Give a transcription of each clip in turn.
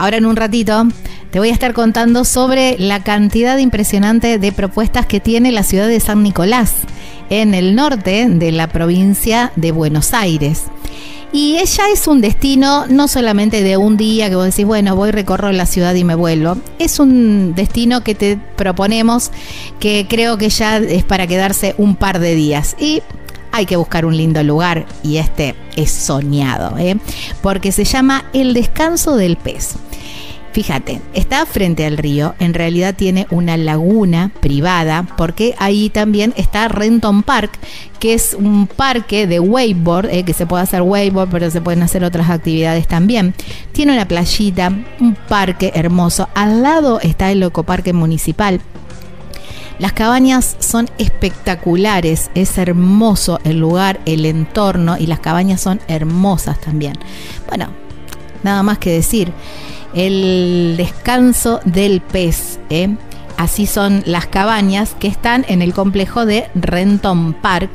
Ahora en un ratito te voy a estar contando sobre la cantidad impresionante de propuestas que tiene la ciudad de San Nicolás, en el norte de la provincia de Buenos Aires. Y ella es un destino no solamente de un día que vos decís, bueno, voy, recorro la ciudad y me vuelvo. Es un destino que te proponemos que creo que ya es para quedarse un par de días. Y hay que buscar un lindo lugar y este es soñado, ¿eh? porque se llama El Descanso del Pez. Fíjate, está frente al río, en realidad tiene una laguna privada, porque ahí también está Renton Park, que es un parque de wakeboard, eh, que se puede hacer wakeboard, pero se pueden hacer otras actividades también. Tiene una playita, un parque hermoso. Al lado está el Ecoparque Municipal. Las cabañas son espectaculares, es hermoso el lugar, el entorno y las cabañas son hermosas también. Bueno, nada más que decir el descanso del pez. ¿eh? Así son las cabañas que están en el complejo de Renton Park,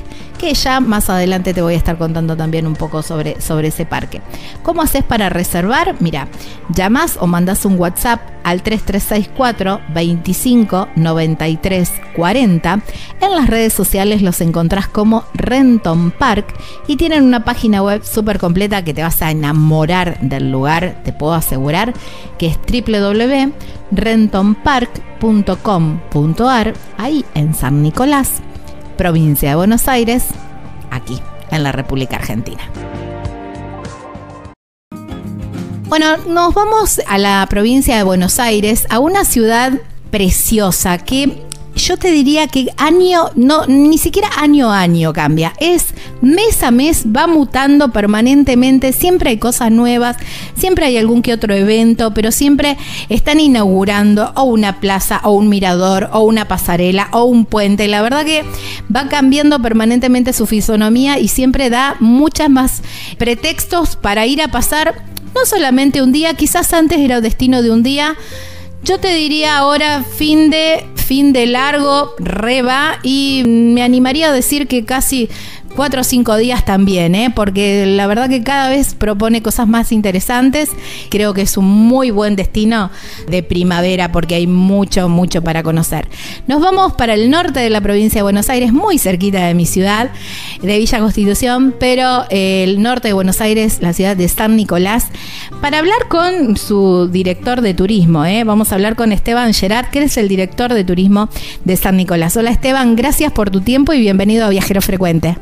ya más adelante te voy a estar contando también un poco sobre, sobre ese parque. ¿Cómo haces para reservar? Mira, llamas o mandas un WhatsApp al 3364 25 93 40. En las redes sociales los encontrás como Renton Park y tienen una página web súper completa que te vas a enamorar del lugar, te puedo asegurar, que es www.rentonpark.com.ar, ahí en San Nicolás provincia de Buenos Aires, aquí, en la República Argentina. Bueno, nos vamos a la provincia de Buenos Aires, a una ciudad preciosa que yo te diría que año, no, ni siquiera año a año cambia, es mes a mes, va mutando permanentemente, siempre hay cosas nuevas, siempre hay algún que otro evento, pero siempre están inaugurando o una plaza o un mirador o una pasarela o un puente. La verdad que va cambiando permanentemente su fisonomía y siempre da muchas más pretextos para ir a pasar no solamente un día, quizás antes era destino de un día, yo te diría ahora fin de fin de largo, reba y me animaría a decir que casi cuatro o cinco días también, ¿eh? porque la verdad que cada vez propone cosas más interesantes. Creo que es un muy buen destino de primavera porque hay mucho, mucho para conocer. Nos vamos para el norte de la provincia de Buenos Aires, muy cerquita de mi ciudad, de Villa Constitución, pero el norte de Buenos Aires, la ciudad de San Nicolás, para hablar con su director de turismo. ¿eh? Vamos a hablar con Esteban Gerard, que es el director de turismo de San Nicolás. Hola Esteban, gracias por tu tiempo y bienvenido a Viajero Frecuente.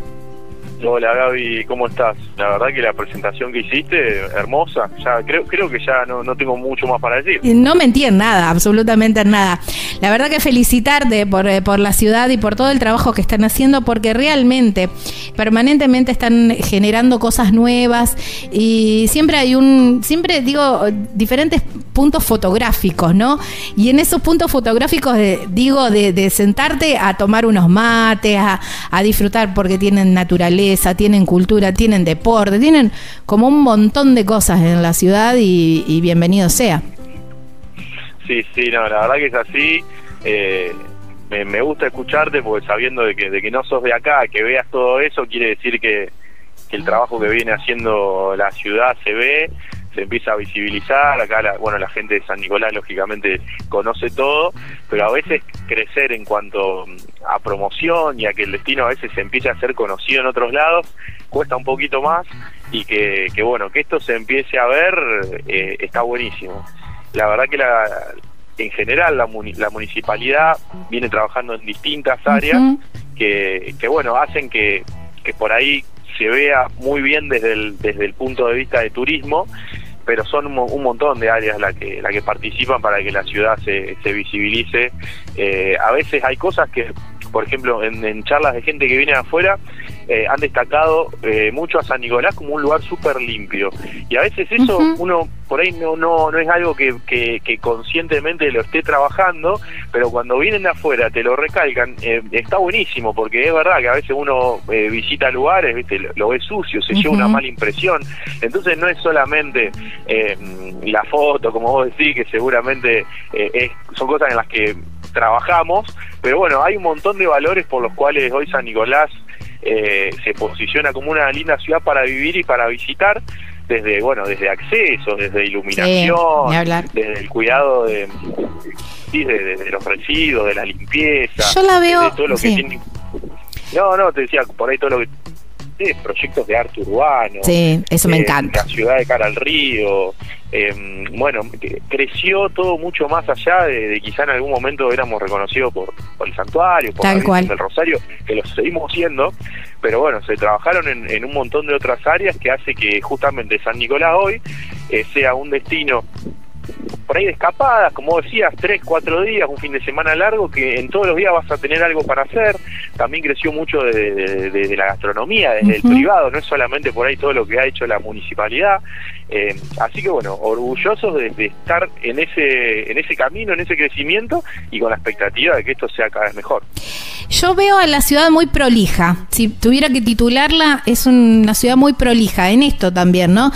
Hola Gaby, ¿cómo estás? La verdad que la presentación que hiciste, hermosa. Ya creo, creo que ya no, no tengo mucho más para decir. No mentí en nada, absolutamente en nada. La verdad que felicitarte por, eh, por la ciudad y por todo el trabajo que están haciendo, porque realmente permanentemente están generando cosas nuevas y siempre hay un, siempre digo, diferentes puntos fotográficos, ¿no? Y en esos puntos fotográficos, digo, de, sentarte a tomar unos mates, a, a disfrutar porque tienen naturaleza tienen cultura, tienen deporte, tienen como un montón de cosas en la ciudad y, bienvenido sea. Sí, sí, no, la verdad que es así. Eh, me, gusta escucharte porque sabiendo de que, de que no sos de acá, que veas todo eso, quiere decir que, que el trabajo que viene haciendo la ciudad se ve se empieza a visibilizar, acá la, bueno la gente de San Nicolás lógicamente conoce todo, pero a veces crecer en cuanto a promoción y a que el destino a veces se empiece a ser conocido en otros lados, cuesta un poquito más y que, que bueno, que esto se empiece a ver eh, está buenísimo. La verdad que la, en general la, la municipalidad viene trabajando en distintas áreas que, que bueno, hacen que, que por ahí se vea muy bien desde el, desde el punto de vista de turismo pero son un, montón de áreas las que, la que participan para que la ciudad se, se visibilice. Eh, a veces hay cosas que por ejemplo, en, charlas de gente que viene de afuera, eh, han destacado eh, mucho a San Nicolás como un lugar súper limpio. Y a veces eso uno por ahí no, no, no es algo que, que, conscientemente lo esté trabajando, pero cuando vienen de afuera te lo recalcan, eh, está buenísimo, porque es verdad que a veces uno visita lugares, ¿viste? Lo, ve sucio, se lleva una mala impresión. Entonces no es solamente la foto, como vos decís, que seguramente es, son cosas en las que trabajamos, pero bueno, hay un montón de valores por los cuales hoy San Nicolás eh, se posiciona como una linda ciudad para vivir y para visitar desde bueno desde acceso desde iluminación desde el cuidado de, de, los residuos de la limpieza yo la veo todo lo que no no te decía por ahí todo lo que proyectos de arte urbano. Sí, eso me eh, encanta. La ciudad de cara al río. Em, bueno, creció todo mucho más allá de, quizá en algún momento éramos reconocidos por, el santuario, por el Rosario, que lo seguimos siendo, pero bueno, se trabajaron en, un montón de otras áreas que hace que justamente San Nicolás hoy eh, sea un destino por ahí de escapadas, como decías, tres, cuatro días, un fin de semana largo, que en todos los días vas a tener algo para hacer. También creció mucho de, la gastronomía, desde el privado, no es solamente por ahí todo lo que ha hecho la municipalidad. Eh, así que bueno, orgullosos de, estar en ese, en ese camino, en ese crecimiento y con la expectativa de que esto sea cada vez mejor. Yo veo a la ciudad muy prolija. Si tuviera que titularla, es una ciudad muy prolija en esto también, ¿no?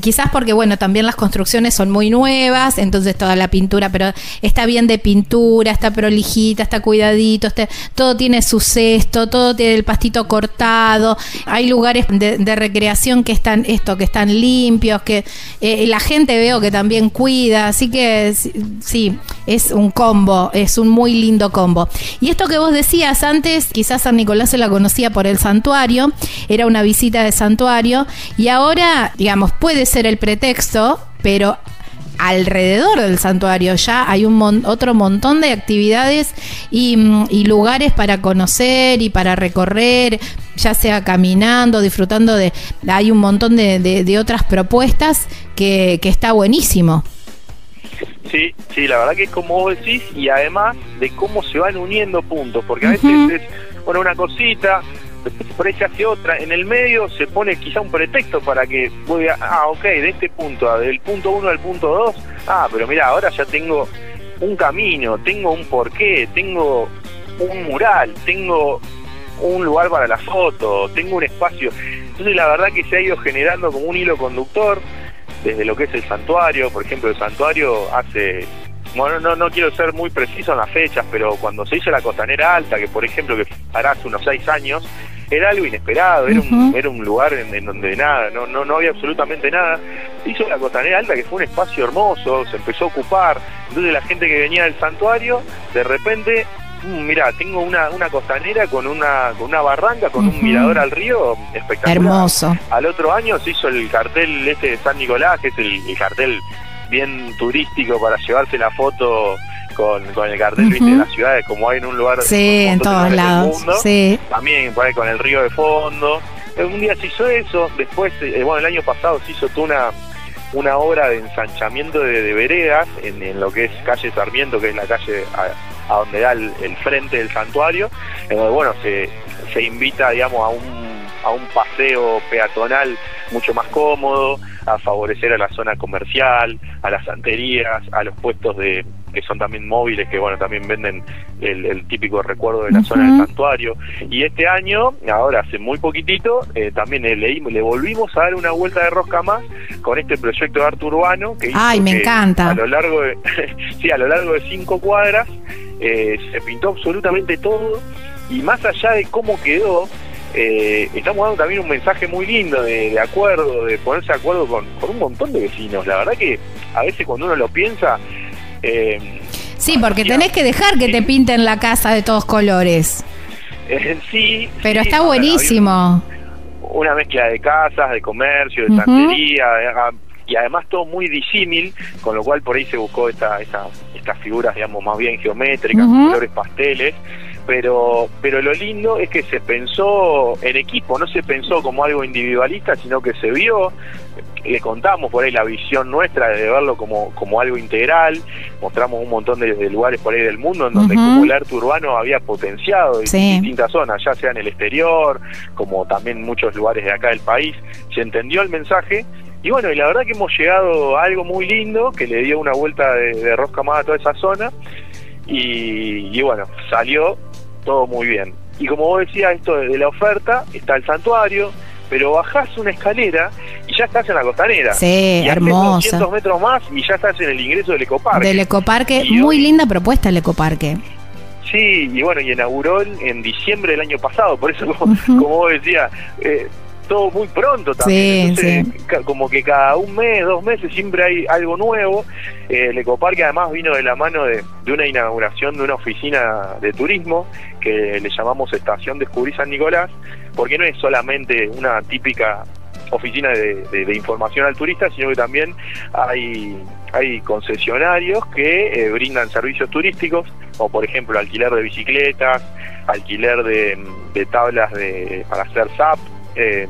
Quizás porque, bueno, también las construcciones son muy nuevas, entonces toda la pintura, pero está bien de pintura, está prolijita, está cuidadito, todo tiene su cesto, todo tiene el pastito cortado, hay lugares de, recreación que están, esto, que están limpios, que eh, la gente veo que también cuida, así que sí, es un combo, es un muy lindo combo. Y esto que vos decías, antes, quizás San Nicolás se la conocía por el santuario, era una visita de santuario, y ahora, digamos, puede ser el pretexto, pero alrededor del santuario ya hay un otro montón de actividades mm, y, lugares para conocer y para recorrer, ya sea caminando, disfrutando de... Hay un montón de, otras propuestas que, que está buenísimo. Sí, sí, la verdad que es como vos decís y además de cómo se van uniendo puntos, porque a veces es, bueno, una cosita, por ahí se hace otra, en el medio se pone quizá un pretexto para que voy a, ah, ok, de este punto, del punto 1 al punto 2, ah, pero mira, ahora ya tengo un camino, tengo un porqué, tengo un mural, tengo un lugar para la foto, tengo un espacio. Entonces la verdad que se ha ido generando como un hilo conductor desde lo que es el santuario, por ejemplo, el santuario hace, bueno, no, no quiero ser muy preciso en las fechas, pero cuando se hizo la costanera alta, que por ejemplo que hará hace unos seis años, era algo inesperado, era, un, era un lugar en, donde nada, no, no, no había absolutamente nada. Se hizo la costanera alta, que fue un espacio hermoso, se empezó a ocupar, entonces la gente que venía del santuario, de repente Mm, mira, tengo una, una costanera con una, con una barranca, con un mirador al río espectacular. Hermoso. Al otro año se hizo el cartel este de San Nicolás, que es el, cartel bien turístico para llevarse la foto con, con el cartel de las ciudades, como hay en un lugar sí, en todos lados. sí. También con el río de fondo. Eh, un día se hizo eso, después, eh, bueno, el año pasado se hizo toda una una obra de ensanchamiento de, veredas en, en, lo que es calle Sarmiento, que es la calle a donde da el, frente del santuario, en donde bueno, se, se invita digamos a un, a un paseo peatonal mucho más cómodo, a favorecer a la zona comercial, a las santerías, a los puestos de que son también móviles, que bueno, también venden el, típico recuerdo de la zona del santuario. Y este año, ahora hace muy poquitito, eh, también le, le, volvimos a dar una vuelta de rosca más con este proyecto de arte urbano que Ay, me encanta. a lo largo de sí, a lo largo de cinco cuadras eh, se pintó absolutamente todo y más allá de cómo quedó, eh, estamos dando también un mensaje muy lindo de, acuerdo, de ponerse de acuerdo con, un montón de vecinos. La verdad que a veces cuando uno lo piensa... Eh, sí, porque tenés que dejar que te pinten la casa de todos colores. sí. Pero está buenísimo. Una mezcla de casas, de comercio, de santería, y además todo muy disímil, con lo cual por ahí se buscó esta, esta estas figuras, digamos, más bien geométricas, colores pasteles, pero, pero lo lindo es que se pensó en equipo, no se pensó como algo individualista, sino que se vio. Le contamos por ahí la visión nuestra de verlo como, como algo integral, mostramos un montón de, lugares por ahí del mundo en donde como el arte urbano había potenciado en distintas zonas, ya sea en el exterior, como también muchos lugares de acá del país, se entendió el mensaje. Y bueno, y la verdad que hemos llegado a algo muy lindo, que le dio una vuelta de, rosca más a toda esa zona, y, bueno, salió todo muy bien. Y como vos decías, esto de, la oferta, está el santuario, pero bajás una escalera y ya estás en la costanera. Sí, hermosa. 200 metros más y ya estás en el ingreso del ecoparque. Del ecoparque, muy linda propuesta el ecoparque. Sí, y bueno, y inauguró en diciembre del año pasado, por eso como, como vos decías, eh, todo muy pronto también. como que cada un mes, dos meses siempre hay algo nuevo. Eh, el Ecoparque además vino de la mano de, una inauguración de una oficina de turismo que le llamamos Estación Descubrí San Nicolás, porque no es solamente una típica oficina de, información al turista, sino que también hay, hay concesionarios que eh, brindan servicios turísticos, como por ejemplo alquiler de bicicletas, alquiler de, de tablas de, para hacer SAP, eh,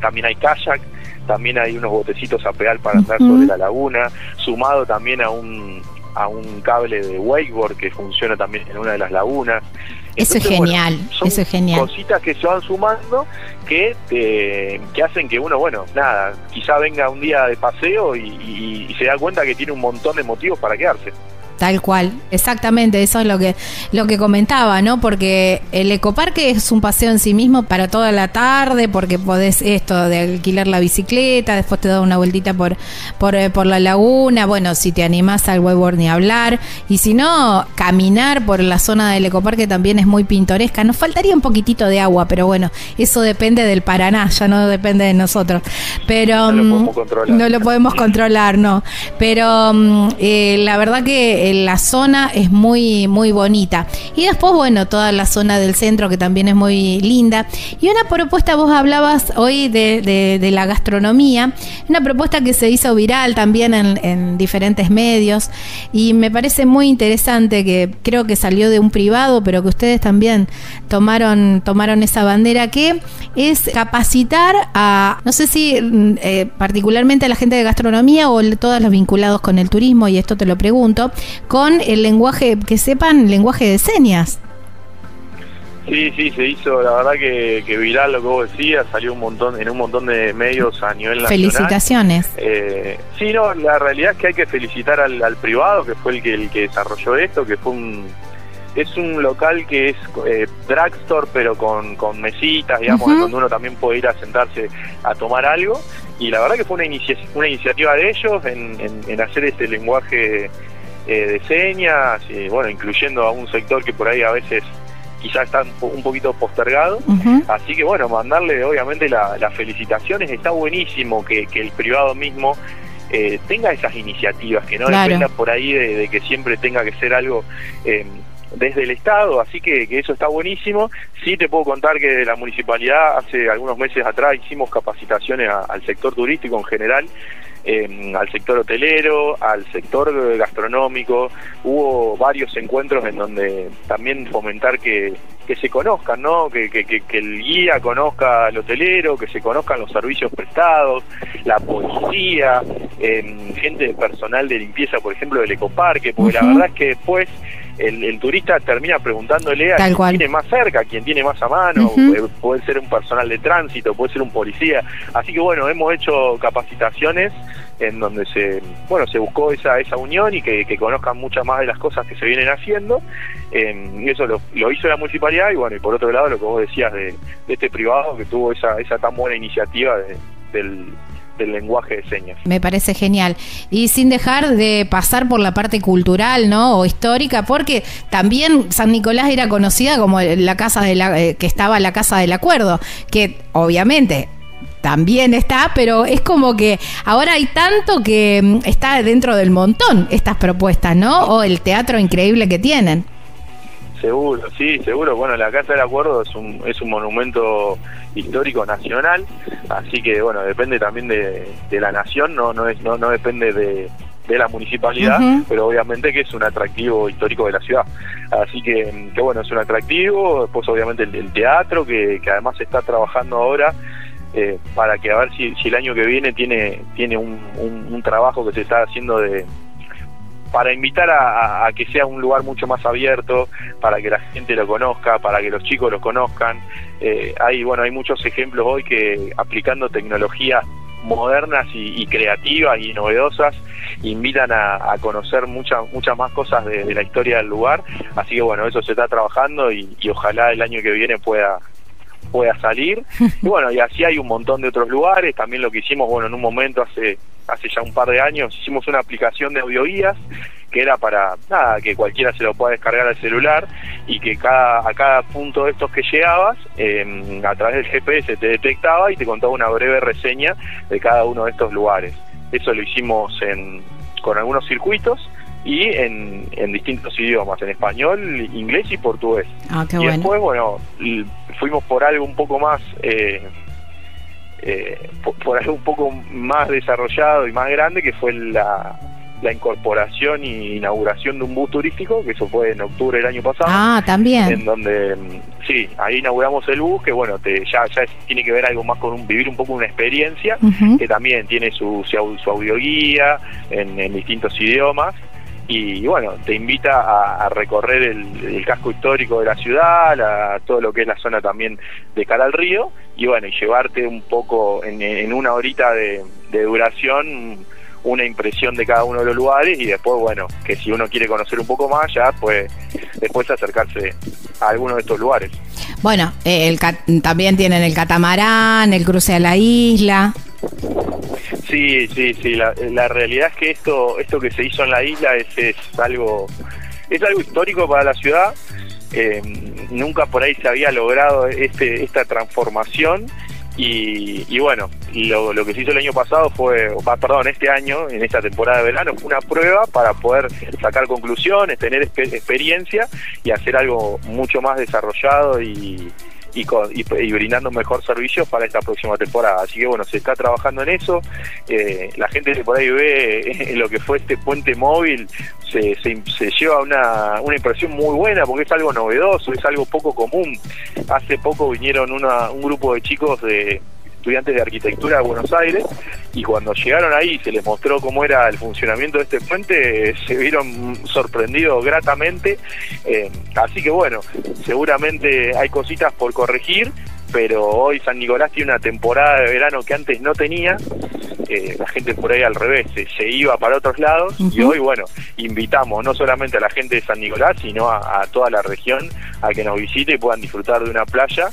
también hay kayak, también hay unos botecitos a pedal para andar sobre la laguna, sumado también a un a un cable de wakeboard que funciona también en una de las lagunas. eso es genial, eso es genial. Cositas que se van sumando que eh, que hacen que uno, bueno, nada, quizá venga un día de paseo y se da cuenta que tiene un montón de motivos para quedarse. Tal cual, exactamente, eso es lo que, lo que comentaba, ¿no? Porque el ecoparque es un paseo en sí mismo para toda la tarde, porque podés esto de alquilar la bicicleta, después te da una vueltita por, por, eh, por la laguna, bueno, si te animás al webboard ni hablar, y si no, caminar por la zona del ecoparque también es muy pintoresca. Nos faltaría un poquitito de agua, pero bueno, eso depende del Paraná, ya no depende de nosotros. Pero no lo mm, podemos controlar, no, lo podemos controlar, no. Pero mm, eh, la verdad que la zona es muy, muy bonita. Y después, bueno, toda la zona del centro que también es muy linda. Y una propuesta, vos hablabas hoy de, de, la gastronomía, una propuesta que se hizo viral también en, en, diferentes medios y me parece muy interesante que creo que salió de un privado, pero que ustedes también tomaron, tomaron esa bandera, que es capacitar a, no sé si mm, eh, particularmente a la gente de gastronomía o todos los vinculados con el turismo, y esto te lo pregunto, con el lenguaje, que sepan lenguaje de señas. Sí, sí, se hizo, la verdad que, que, viral lo que vos decías, salió un montón en un montón de medios a nivel nacional. Felicitaciones. Eh, sí, no, la realidad es que hay que felicitar al, privado, que fue el que, el que desarrolló esto, que fue un... Es un local que es eh, drugstore, pero con, con mesitas, digamos, donde uno también puede ir a sentarse a tomar algo. Y la verdad que fue una, una iniciativa de ellos en, en hacer este lenguaje eh, de señas, y, bueno, incluyendo a un sector que por ahí a veces quizás está un poquito postergado. Así que bueno, mandarle obviamente las felicitaciones. Está buenísimo que, el privado mismo eh, tenga esas iniciativas, que no dependa por ahí de, que siempre tenga que ser algo eh, desde el Estado. Así que, eso está buenísimo. Sí te puedo contar que la municipalidad hace algunos meses atrás hicimos capacitaciones al sector turístico en general Em, al sector hotelero, al sector gastronómico. Hubo varios encuentros en donde también fomentar que, que se conozcan, ¿no? Que, que, que, el guía conozca al hotelero, que se conozcan los servicios prestados, la policía, eh, gente personal de limpieza, por ejemplo, del ecoparque, porque la verdad es que después el, turista termina preguntándole a quien tiene más cerca, a quien tiene más a mano, puede, ser un personal de tránsito, puede ser un policía. Así que bueno, hemos hecho capacitaciones en donde se bueno se buscó esa esa unión y que, conozcan muchas más de las cosas que se vienen haciendo. Y eso lo, hizo la municipalidad y bueno y por otro lado lo que vos decías de, este privado que tuvo esa esa tan buena iniciativa del del lenguaje de señas. Me parece genial. Y sin dejar de pasar por la parte cultural, ¿no? O histórica, porque también San Nicolás era conocida como la casa de la, eh, que estaba la casa del acuerdo, que obviamente también está, pero es como que ahora hay tanto que mm, está dentro del montón estas propuestas, ¿no? O el teatro increíble que tienen. Seguro, sí, seguro. Bueno, la Casa del Acuerdo es un, es un monumento histórico nacional, así que bueno, depende también de, la nación, no, no, es, no, no depende de, la municipalidad, pero obviamente que es un atractivo histórico de la ciudad. Así que, que bueno, es un atractivo, después obviamente el, teatro, que, que además se está trabajando ahora eh, para que a ver si, si, el año que viene tiene, tiene un, un, trabajo que se está haciendo de para invitar a, que sea un lugar mucho más abierto, para que la gente lo conozca, para que los chicos lo conozcan. Eh, hay bueno hay muchos ejemplos hoy que aplicando tecnologías modernas y, creativas y novedosas invitan a, conocer muchas muchas más cosas de, la historia del lugar. Así que bueno eso se está trabajando y, ojalá el año que viene pueda pueda salir. Y bueno y así hay un montón de otros lugares. También lo que hicimos bueno en un momento hace hace ya un par de años hicimos una aplicación de audioguías que era para nada que cualquiera se lo pueda descargar al celular y que cada a cada punto de estos que llegabas em, a través del GPS te detectaba y te contaba una breve reseña de cada uno de estos lugares eso lo hicimos en, con algunos circuitos y en, en distintos idiomas, en español, inglés y portugués. Ah, y después, bueno, fuimos por algo un poco más, eh, eh, por, algo un poco más desarrollado y más grande, que fue la, la incorporación e inauguración de un bus turístico, que eso fue en octubre del año pasado. Ah, también. En donde, sí, ahí inauguramos el bus, que bueno, te, ya, ya tiene que ver algo más con un, vivir un poco una experiencia, que también tiene su, su, audioguía en, en distintos idiomas y bueno, te invita a, recorrer el, casco histórico de la ciudad, a todo lo que es la zona también de cara al río, y bueno, y llevarte un poco en, una horita de, duración una impresión de cada uno de los lugares y después, bueno, que si uno quiere conocer un poco más, ya pues después acercarse a alguno de estos lugares. Bueno, eh, el, también tienen el catamarán, el cruce a la isla. Sí, sí, sí. La, realidad es que esto, esto que se hizo en la isla es, es algo, es algo histórico para la ciudad. Eh, nunca por ahí se había logrado este, esta transformación y, bueno, lo, lo, que se hizo el año pasado fue, perdón, este año, en esta temporada de verano, fue una prueba para poder sacar conclusiones, tener experiencia y hacer algo mucho más desarrollado y, y, y, brindando mejor servicio para esta próxima temporada. Así que bueno, se está trabajando en eso. Eh, la gente que por ahí ve lo que fue este puente móvil se, se, lleva una, una impresión muy buena porque es algo novedoso, es algo poco común. Hace poco vinieron una, un grupo de chicos de estudiantes de arquitectura de Buenos Aires y cuando llegaron ahí se les mostró cómo era el funcionamiento de este puente, se vieron sorprendidos gratamente. Eh, así que bueno, seguramente hay cositas por corregir, pero hoy San Nicolás tiene una temporada de verano que antes no tenía. Eh, la gente por ahí al revés se, iba para otros lados y hoy bueno invitamos no solamente a la gente de San Nicolás sino a, a toda la región a que nos visite y puedan disfrutar de una playa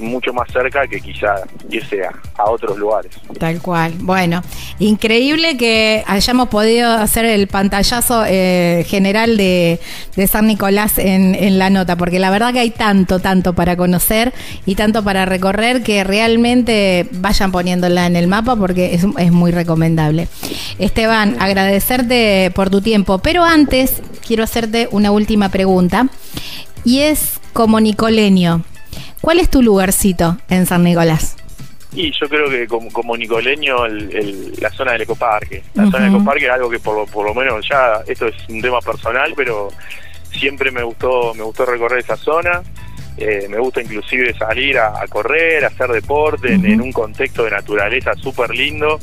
mucho más cerca que quizá irse a, otros lugares. Tal cual. Bueno, increíble que hayamos podido hacer el pantallazo eh, general de, San Nicolás en, la nota, porque la verdad que hay tanto, tanto para conocer y tanto para recorrer que realmente vayan poniéndola en el mapa porque es, es muy recomendable. Esteban, agradecerte por tu tiempo, pero antes quiero hacerte una última pregunta y es como nicoleño. ¿Cuál es tu lugarcito en San Nicolás? Y yo creo que como, como nicoleño, la zona del ecoparque. La zona del ecoparque es algo que por, por lo menos ya, esto es un tema personal, pero siempre me gustó, me gustó recorrer esa zona. Eh, me gusta inclusive salir a, correr, a hacer deporte en, un contexto de naturaleza súper lindo.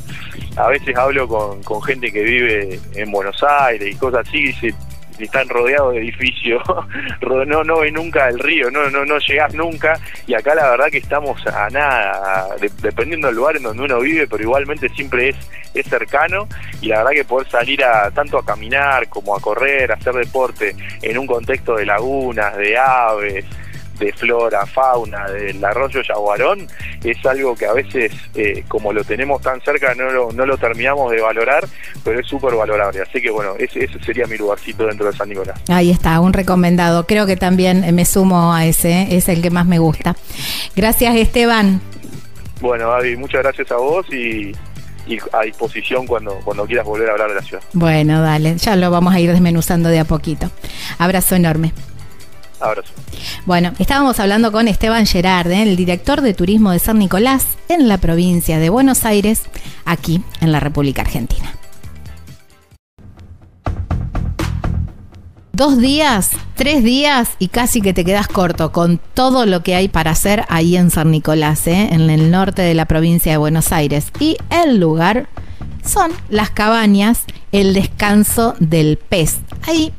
A veces hablo con, con gente que vive en Buenos Aires y cosas así y dice, están rodeados de edificios, no, no ve nunca el río, no, no, no llegás nunca, y acá la verdad que estamos a nada, dependiendo del lugar en donde uno vive, pero igualmente siempre es, es cercano, y la verdad que poder salir a tanto a caminar como a correr, a hacer deporte en un contexto de lagunas, de aves, de flora, fauna, del arroyo Yaguarón, es algo que a veces, eh, como lo tenemos tan cerca, no lo, no lo terminamos de valorar, pero es súper valorable. Así que bueno, ese, ese, sería mi lugarcito dentro de San Nicolás. Ahí está, un recomendado. Creo que también me sumo a ese, es el que más me gusta. Gracias, Esteban. Bueno, David, muchas gracias a vos y, y a disposición cuando, cuando quieras volver a hablar de la ciudad. Bueno, dale, ya lo vamos a ir desmenuzando de a poquito. Abrazo enorme. Bueno, estábamos hablando con Esteban Gerard, ¿eh? el director de turismo de San Nicolás en la provincia de Buenos Aires, aquí en la República Argentina. dos días, tres días y casi que te quedas corto con todo lo que hay para hacer ahí en San Nicolás, ¿eh? en el norte de la provincia de Buenos Aires. Y el lugar son las cabañas, el descanso del pez. Ahí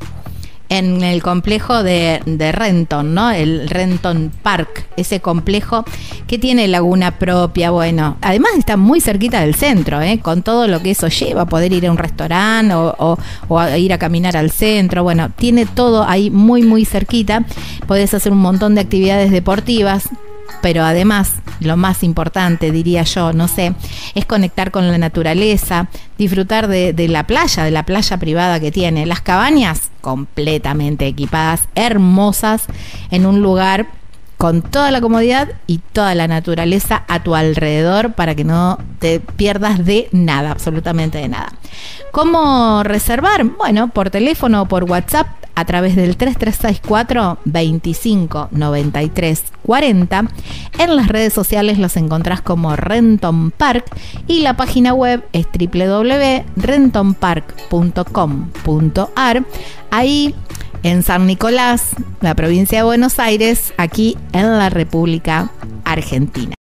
en el complejo de, Renton, ¿no? El Renton Park, ese complejo que tiene laguna propia, bueno, además está muy cerquita del centro, ¿eh? Con todo lo que eso lleva, poder ir a un restaurante o, o, ir a caminar al centro, bueno, tiene todo ahí muy, muy cerquita, podés hacer un montón de actividades deportivas, pero además, lo más importante, diría yo, no sé, es conectar con la naturaleza, disfrutar de, la playa, de la playa privada que tiene. Las cabañas completamente equipadas, hermosas, en un lugar con toda la comodidad y toda la naturaleza a tu alrededor para que no te pierdas de nada, absolutamente de nada. ¿Cómo reservar? Bueno, por teléfono o por WhatsApp a través del 3364 25 93 40. En las redes sociales los encontrás como Renton Park y la página web es www.rentonpark.com.ar. Ahí en San Nicolás, la provincia de Buenos Aires, aquí en la República Argentina.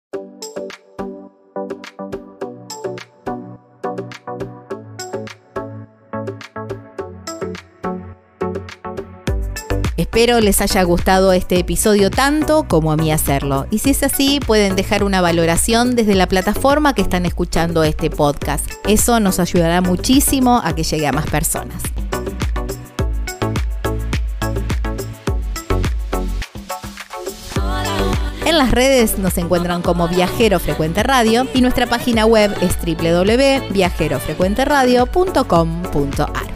Espero les haya gustado este episodio tanto como a mí hacerlo. Y si es así, pueden dejar una valoración desde la plataforma que están escuchando este podcast. Eso nos ayudará muchísimo a que llegue a más personas. En las redes nos encuentran como Viajero Frecuente Radio y nuestra página web es www.viajerofrecuenteradio.com.ar.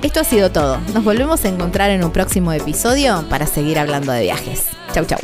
Esto ha sido todo. Nos volvemos a encontrar en un próximo episodio para seguir hablando de viajes. Chau, chau.